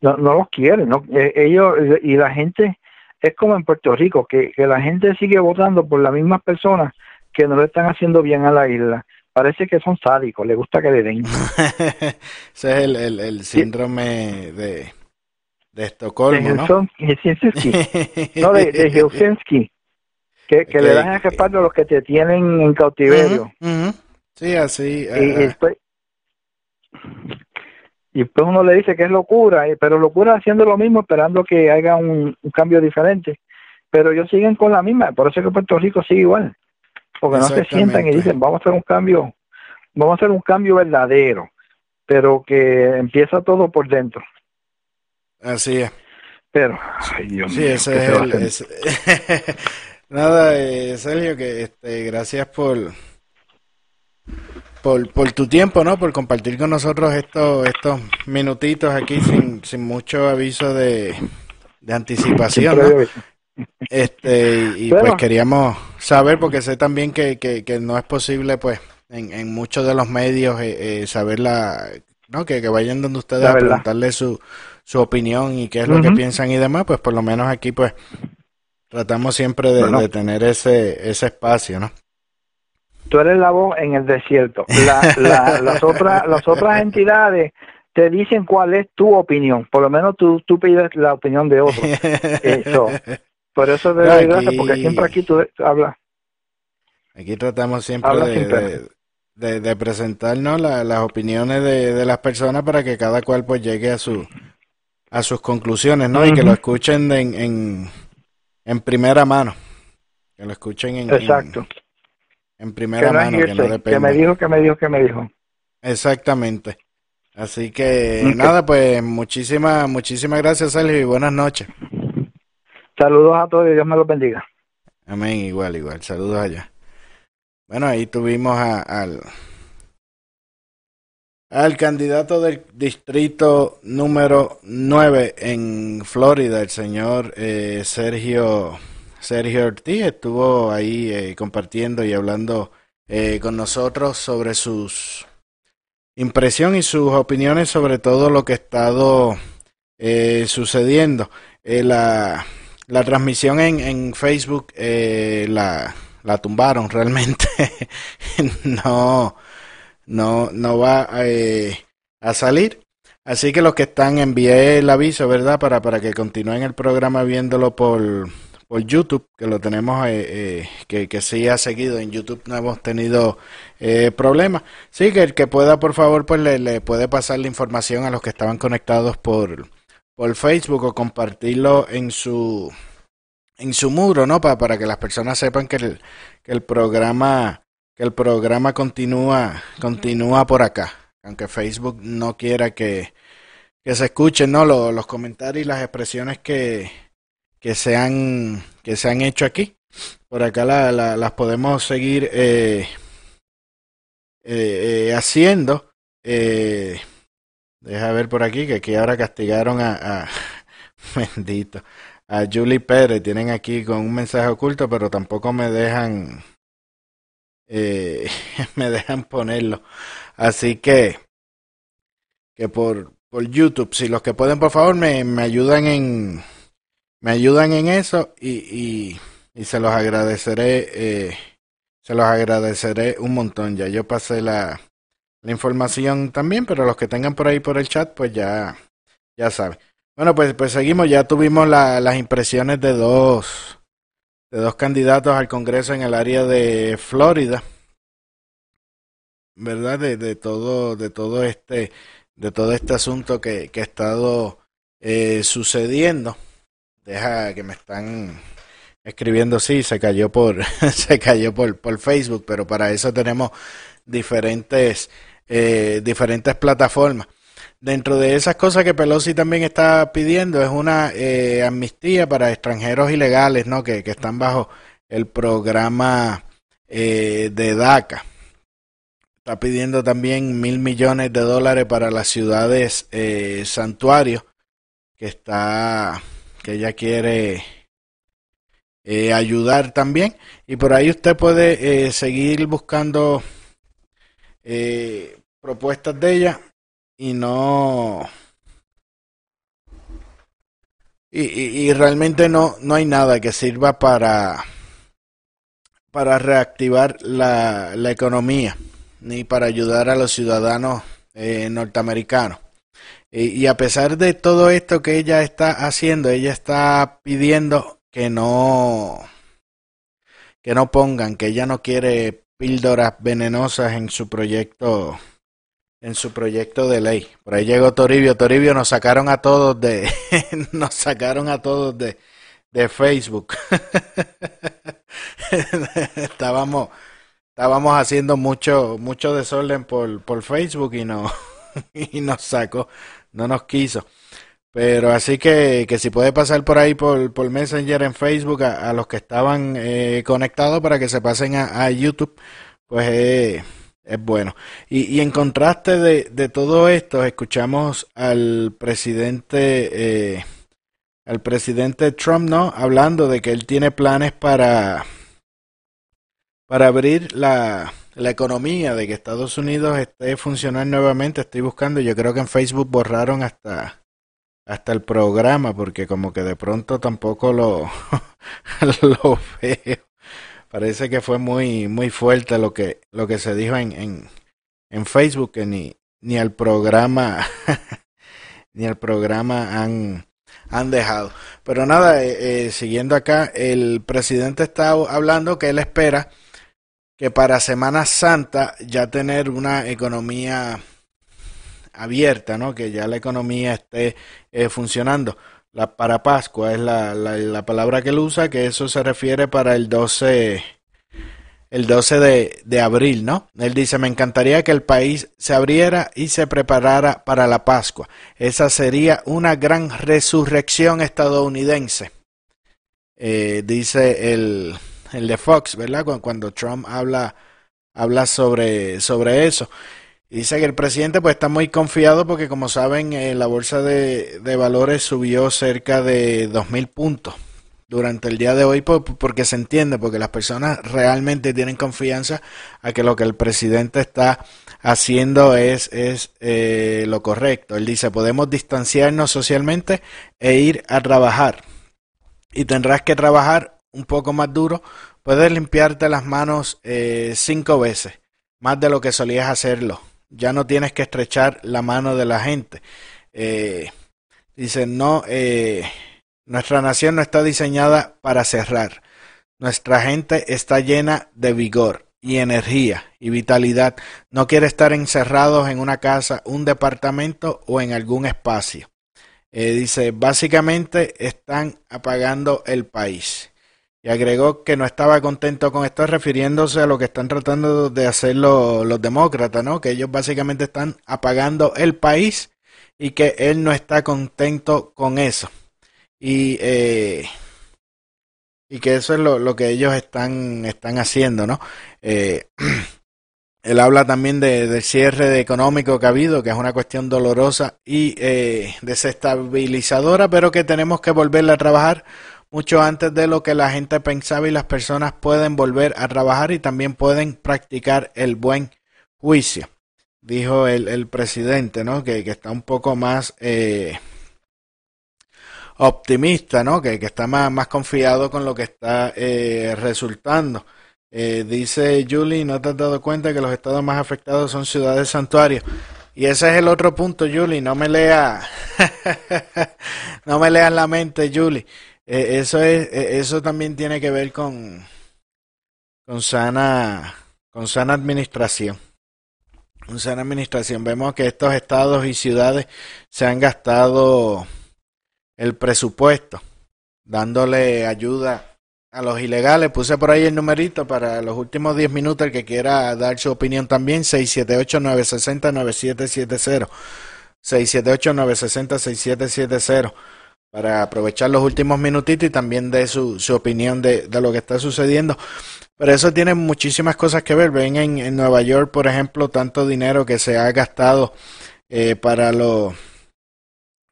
no, no los quieren. No, eh, ellos y la gente es como en Puerto Rico, que, que la gente sigue votando por las mismas personas que no le están haciendo bien a la isla parece que son sádicos, les gusta que le den. <laughs> Ese es el, el, el síndrome de, de Estocolmo, de ¿no? no, de, de Helsinki. Que, que le dan a respaldo a los que te tienen en cautiverio. Sí, así. Y, después, y después uno le dice que es locura, pero locura haciendo lo mismo, esperando que haya un, cambio diferente. Pero ellos siguen con la misma, por eso es que Puerto Rico sigue igual. Porque no se sientan y dicen, vamos a hacer un cambio vamos a hacer un cambio verdadero, pero que empieza todo por dentro. Así es. Pero, ay Dios sí, ese es el... <laughs> Nada, eh, Sergio, que este, gracias por, por, por tu tiempo, ¿no? Por compartir con nosotros estos, estos minutitos aquí sin, sin mucho aviso de, de anticipación, ¿no? Este, y pues queríamos saber, porque sé también que, que, no es posible, pues, en, en muchos de los medios eh, eh, saber la, ¿no? Que, que vayan donde ustedes a preguntarle su, su opinión y qué es lo que piensan y demás, pues por lo menos aquí, pues, Tratamos siempre de, tener ese, ese espacio, ¿no? Tú eres la voz en el desierto. las, otras, las otras entidades te dicen cuál es tu opinión. Por lo menos tú, tú pides la opinión de otros. <laughs> Eso. Por eso te doy gracias, porque siempre aquí tú hablas. Aquí tratamos siempre de, de, de, presentarnos las opiniones de, las personas para que cada cual pues llegue a su a sus conclusiones, ¿no? Y que lo escuchen en, en primera mano. Que lo escuchen en, Exacto. en, primera mano, que no Que me dijo, que me dijo, que me dijo. Exactamente. Así que nada, pues muchísimas, muchísimas gracias, Sergio, y buenas noches. Saludos a todos y Dios me los bendiga. Amén, igual, igual. Saludos allá. Bueno, ahí tuvimos al, al candidato del distrito número 9 en Florida, el señor eh, Sergio, Sergio Ortiz, estuvo ahí eh, compartiendo y hablando eh, con nosotros sobre sus impresión y sus opiniones sobre todo lo que ha estado sucediendo. la, la transmisión en, en Facebook la, la tumbaron realmente. <laughs> no no, no va eh, a salir. Así que los que están, envié el aviso, ¿verdad? Para, para que continúen el programa viéndolo por, por YouTube, que lo tenemos, eh, eh, que, que sí ha seguido. En YouTube no hemos tenido problemas. Sí, que el que pueda, por favor, pues le, le, puede pasar la información a los que estaban conectados por, por Facebook o compartirlo en su, en su muro, ¿no? Para, para que las personas sepan que el, que el programa que el programa continúa, continúa por acá. Aunque Facebook no quiera que, que se escuchen ¿no? los, los comentarios y las expresiones que, que, se, han, que se han hecho aquí. Por acá la, las podemos seguir eh, eh, eh haciendo. Eh, deja ver por aquí que aquí ahora castigaron a, a <laughs> bendito a Julie Pérez. Tienen aquí con un mensaje oculto, pero tampoco me dejan eh, <laughs> me dejan ponerlo. Así que, que por, por YouTube, si los que pueden, por favor, me, me ayudan en, me ayudan en eso y, y, y se los agradeceré, eh, se los agradeceré un montón. Ya yo pasé la, la información también, pero los que tengan por ahí por el chat, pues ya, ya saben. Bueno, pues, pues seguimos, ya tuvimos la, las impresiones de dos, de dos candidatos al Congreso en el área de Florida, ¿verdad? De, de todo, de todo este, de todo este asunto que, que ha estado eh, sucediendo. Deja que me están escribiendo, sí, se cayó por, <laughs> se cayó por, por Facebook, pero para eso tenemos diferentes, eh, diferentes plataformas. Dentro de esas cosas que Pelosi también está pidiendo es una eh, amnistía para extranjeros ilegales, ¿no? Que, que están bajo el programa eh, de DACA. Está pidiendo también mil millones de dólares para las ciudades eh, santuarios, que está, que ella quiere ayudar también. Y por ahí usted puede seguir buscando propuestas de ella y no y, y, realmente no no hay nada que sirva para para reactivar la, la economía ni para ayudar a los ciudadanos eh, norteamericanos. Y, y a pesar de todo esto que ella está haciendo ella está pidiendo que no que no pongan que ella no quiere píldoras venenosas en su proyecto en su proyecto de ley. Por ahí llegó Toribio. Toribio nos sacaron a todos de <laughs> nos sacaron a todos de de Facebook. <laughs> estábamos estábamos haciendo mucho, mucho desorden por, por Facebook y no, <laughs> y nos sacó, no nos quiso. Pero así que, que si puede pasar por ahí por, por Messenger en Facebook a, los que estaban eh, conectados para que se pasen a, YouTube, pues eh, es bueno. Y, y en contraste de, de, todo esto, escuchamos al presidente, eh, al presidente Trump, ¿no? Hablando de que él tiene planes para, para abrir la, la economía, de que Estados Unidos esté funcionando nuevamente. Estoy buscando, yo creo que en Facebook borraron hasta hasta el programa porque como que de pronto tampoco lo, <laughs> lo veo. Parece que fue muy muy fuerte lo que lo que se dijo en en, en Facebook que ni ni al programa <laughs> ni al programa han han dejado. Pero nada, eh, eh, siguiendo acá, el presidente está hablando que él espera que para Semana Santa ya tener una economía abierta, ¿no? Que ya la economía esté eh, funcionando. La, para Pascua es la, la, palabra que él usa, que eso se refiere para el 12, el 12 de, de abril, ¿no? Él dice, me encantaría que el país se abriera y se preparara para la Pascua. Esa sería una gran resurrección estadounidense. Eh, dice el, el de Fox, ¿verdad? Cuando, Trump habla, habla sobre, sobre eso dice que el presidente pues está muy confiado porque como saben eh, la bolsa de, valores subió cerca de 2.000 puntos durante el día de hoy porque se entiende, porque las personas realmente tienen confianza a que lo que el presidente está haciendo es, es eh, lo correcto. Él dice, podemos distanciarnos socialmente e ir a trabajar. Y tendrás que trabajar un poco más duro. Puedes limpiarte las manos eh, cinco veces, más de lo que solías hacerlo ya no tienes que estrechar la mano de la gente. Eh, dice, no, eh, nuestra nación no está diseñada para cerrar. Nuestra gente está llena de vigor y energía y vitalidad. No quiere estar encerrados en una casa, un departamento o en algún espacio. Eh, dice, básicamente están apagando el país y agregó que no estaba contento con esto refiriéndose a lo que están tratando de hacer los, los demócratas, ¿no? Que ellos básicamente están apagando el país y que él no está contento con eso. Y, eh, y que eso es lo, lo, que ellos están, están haciendo, ¿no? Eh, <clears throat> él habla también de, del cierre económico que ha habido, que es una cuestión dolorosa y eh, desestabilizadora, pero que tenemos que volverle a trabajar mucho antes de lo que la gente pensaba y las personas pueden volver a trabajar y también pueden practicar el buen juicio, dijo el, presidente, ¿no? Que, está un poco más eh, optimista, ¿no? Que, está más, más, confiado con lo que está eh, resultando. Eh, dice Julie, ¿no te has dado cuenta que los estados más afectados son ciudades santuarios? Y ese es el otro punto, Julie. No me lea, <laughs> no me leas la mente, Julie. Eh, eso es, eh, eso también tiene que ver con, con sana, con sana administración. Con sana administración. Vemos que estos estados y ciudades se han gastado el presupuesto, dándole ayuda a los ilegales. Puse por ahí el numerito para los últimos 10 minutos, el que quiera dar su opinión también, 678-960-9770. 678-960-6770 para aprovechar los últimos minutitos y también de su, su opinión de, de, lo que está sucediendo. Pero eso tiene muchísimas cosas que ver. Ven en, en Nueva York, por ejemplo, tanto dinero que se ha gastado eh, para los,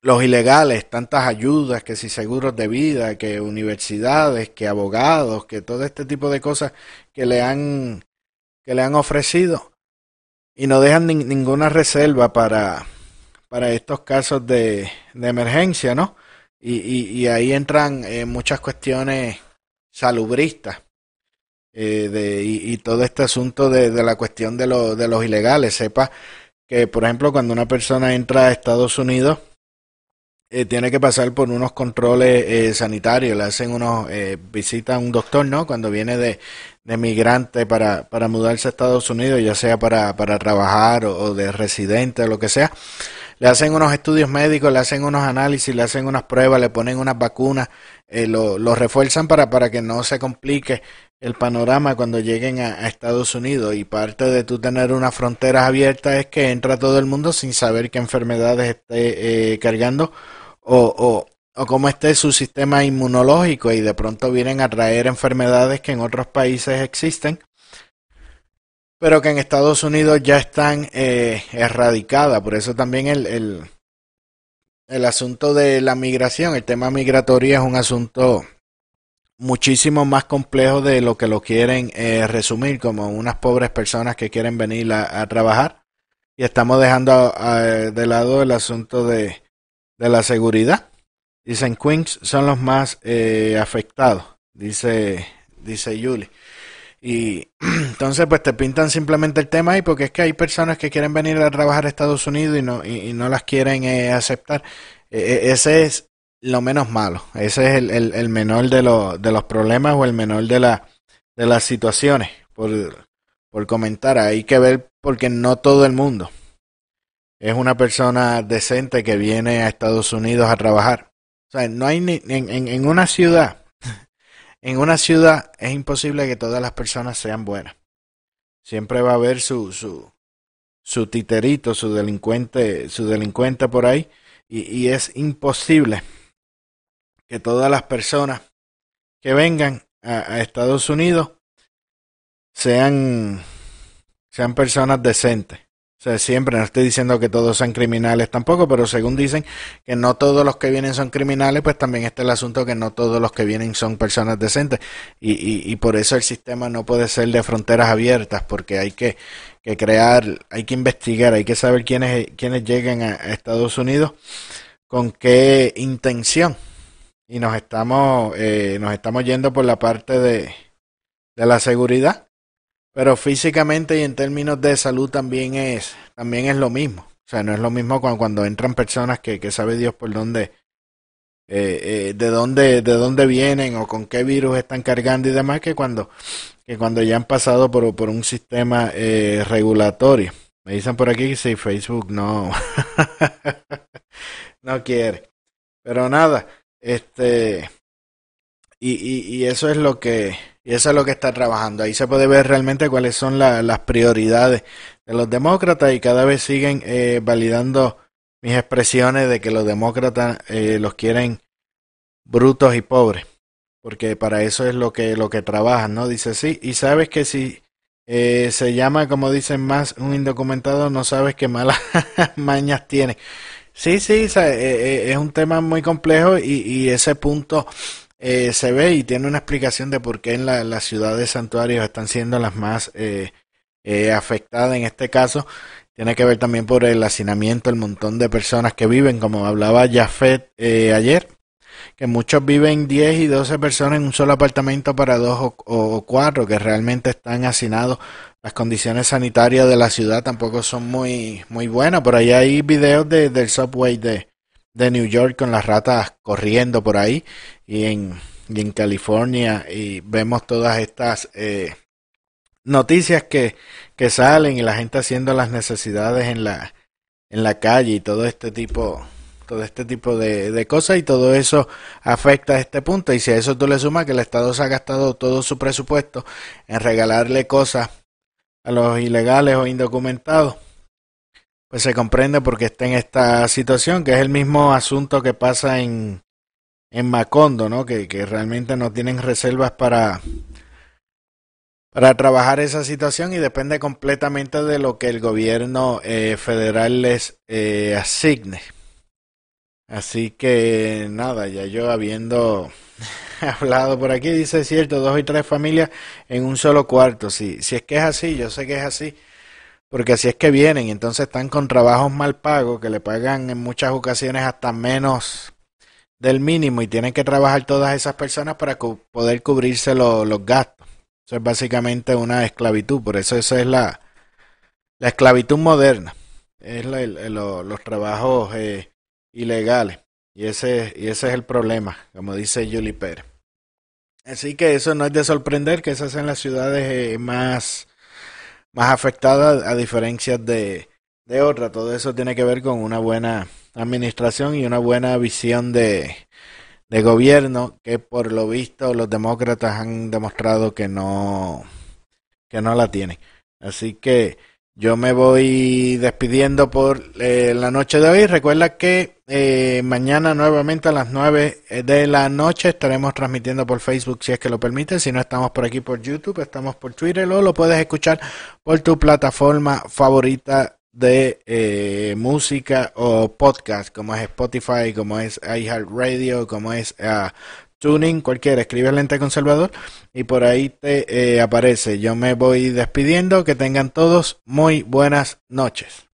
los ilegales, tantas ayudas, que si seguros de vida, que universidades, que abogados, que todo este tipo de cosas que le han, que le han ofrecido y no dejan ninguna reserva para, para estos casos de, de emergencia, ¿no? Y, y, ahí entran eh, muchas cuestiones salubristas eh, de, y, todo este asunto de, de la cuestión de, lo, de los ilegales. Sepa que, por ejemplo, cuando una persona entra a Estados Unidos, eh, tiene que pasar por unos controles eh, sanitarios, le hacen unos, eh, visita a un doctor, ¿no? Cuando viene de, de migrante para, para mudarse a Estados Unidos, ya sea para, para trabajar o, o de residente o lo que sea le hacen unos estudios médicos, le hacen unos análisis, le hacen unas pruebas, le ponen unas vacunas, eh, lo, refuerzan para, para que no se complique el panorama cuando lleguen a, Estados Unidos. Y parte de tú tener unas fronteras abiertas es que entra todo el mundo sin saber qué enfermedades esté eh, cargando o, o, o cómo esté su sistema inmunológico. Y de pronto vienen a traer enfermedades que en otros países existen pero que en Estados Unidos ya están eh, erradicadas. Por eso también el, el, el asunto de la migración, el tema migratorio es un asunto muchísimo más complejo de lo que lo quieren eh, resumir como unas pobres personas que quieren venir a, trabajar y estamos dejando de lado el asunto de, de, la seguridad. Dicen Queens son los más eh, afectados, dice, dice Julie. Y <clears throat> entonces pues te pintan simplemente el tema ahí porque es que hay personas que quieren venir a trabajar a Estados Unidos y no, y, no las quieren eh, aceptar. E, e, ese es lo menos malo. Ese es el, el, menor de, de los problemas o el menor de, la, de las situaciones. Por, por comentar, hay que ver porque no todo el mundo es una persona decente que viene a Estados Unidos a trabajar. O sea, no hay ni, en, en, en una ciudad, en una ciudad es imposible que todas las personas sean buenas. Siempre va a haber su, su, su titerito, su delincuente, su delincuente por ahí, y, es imposible que todas las personas que vengan a, Estados Unidos sean, sean personas decentes. O sea, siempre no estoy diciendo que todos sean criminales tampoco, pero según dicen que no todos los que vienen son criminales, pues también está el asunto que no todos los que vienen son personas decentes. Y, y, por eso el sistema no puede ser de fronteras abiertas, porque hay que, que crear, hay que investigar, hay que saber quiénes, quiénes llegan a Estados Unidos, con qué intención y nos estamos, eh, nos estamos yendo por la parte de, de la seguridad. Pero físicamente y en términos de salud también es, también es lo mismo. O sea, no es lo mismo cuando, cuando entran personas que, que sabe Dios por dónde, eh, eh, de dónde, de dónde vienen o con qué virus están cargando y demás, que cuando, que cuando ya han pasado por, por un sistema eh, regulatorio. Me dicen por aquí que si Facebook no, <laughs> no quiere. Pero nada, este, y, y, y, eso es lo que, y eso es lo que está trabajando. Ahí se puede ver realmente cuáles son las prioridades de los demócratas y cada vez siguen eh, validando mis expresiones de que los demócratas eh, los quieren brutos y pobres, porque para eso es lo que lo que trabajan, ¿no? Dice sí, y sabes que si eh, se llama, como dicen más, un indocumentado, no sabes qué malas <laughs> mañas tiene. Sí, sí, eh, eh, es un tema muy complejo y, ese punto eh, se ve y tiene una explicación de por qué en la, las ciudades santuarios están siendo las más afectadas en este caso. Tiene que ver también por el hacinamiento, el montón de personas que viven, como hablaba Jafet ayer, que muchos viven 10 y 12 personas en un solo apartamento para dos o, o cuatro, que realmente están hacinados las condiciones sanitarias de la ciudad tampoco son muy, muy buenas. Por ahí hay videos de, del subway de, de New York con las ratas corriendo por ahí y en, y en California y vemos todas estas eh, noticias que, que salen y la gente haciendo las necesidades en la, en la calle y todo este tipo todo este tipo de, de, cosas y todo eso afecta a este punto. Y si a eso tú le sumas que el Estado se ha gastado todo su presupuesto en regalarle cosas a los ilegales o indocumentados, pues se comprende porque está en esta situación, que es el mismo asunto que pasa en, en Macondo, ¿no? Que, que realmente no tienen reservas para, para trabajar esa situación y depende completamente de lo que el gobierno eh, federal les eh, asigne. Así que nada, ya yo habiendo <laughs> hablado por aquí, dice cierto, dos y tres familias en un solo cuarto. Si, si es que es así, yo sé que es así, porque así es que vienen, entonces están con trabajos mal pagos, que le pagan en muchas ocasiones hasta menos del mínimo y tienen que trabajar todas esas personas para poder cubrirse los gastos. Eso es básicamente una esclavitud, por eso esa es la, la esclavitud moderna, es los trabajos eh, ilegales. Y ese, y ese es el problema, como dice Julie Pérez. Así que eso no es de sorprender que esas sean las ciudades eh, más, más afectadas a diferencia de, de otras. Todo eso tiene que ver con una buena administración y una buena visión de, de gobierno que por lo visto los demócratas han demostrado que no que no la tienen. Así que yo me voy despidiendo por eh, la noche de hoy. Recuerda que eh, mañana nuevamente a las 9 de la noche estaremos transmitiendo por Facebook si es que lo permite. Si no estamos por aquí por YouTube, estamos por Twitter o lo puedes escuchar por tu plataforma favorita de eh, música o podcast como es Spotify, como es iHeartRadio, como es uh, Tuning, cualquiera, escribe Lente Conservador y por ahí te eh, aparece. Yo me voy despidiendo, que tengan todos muy buenas noches.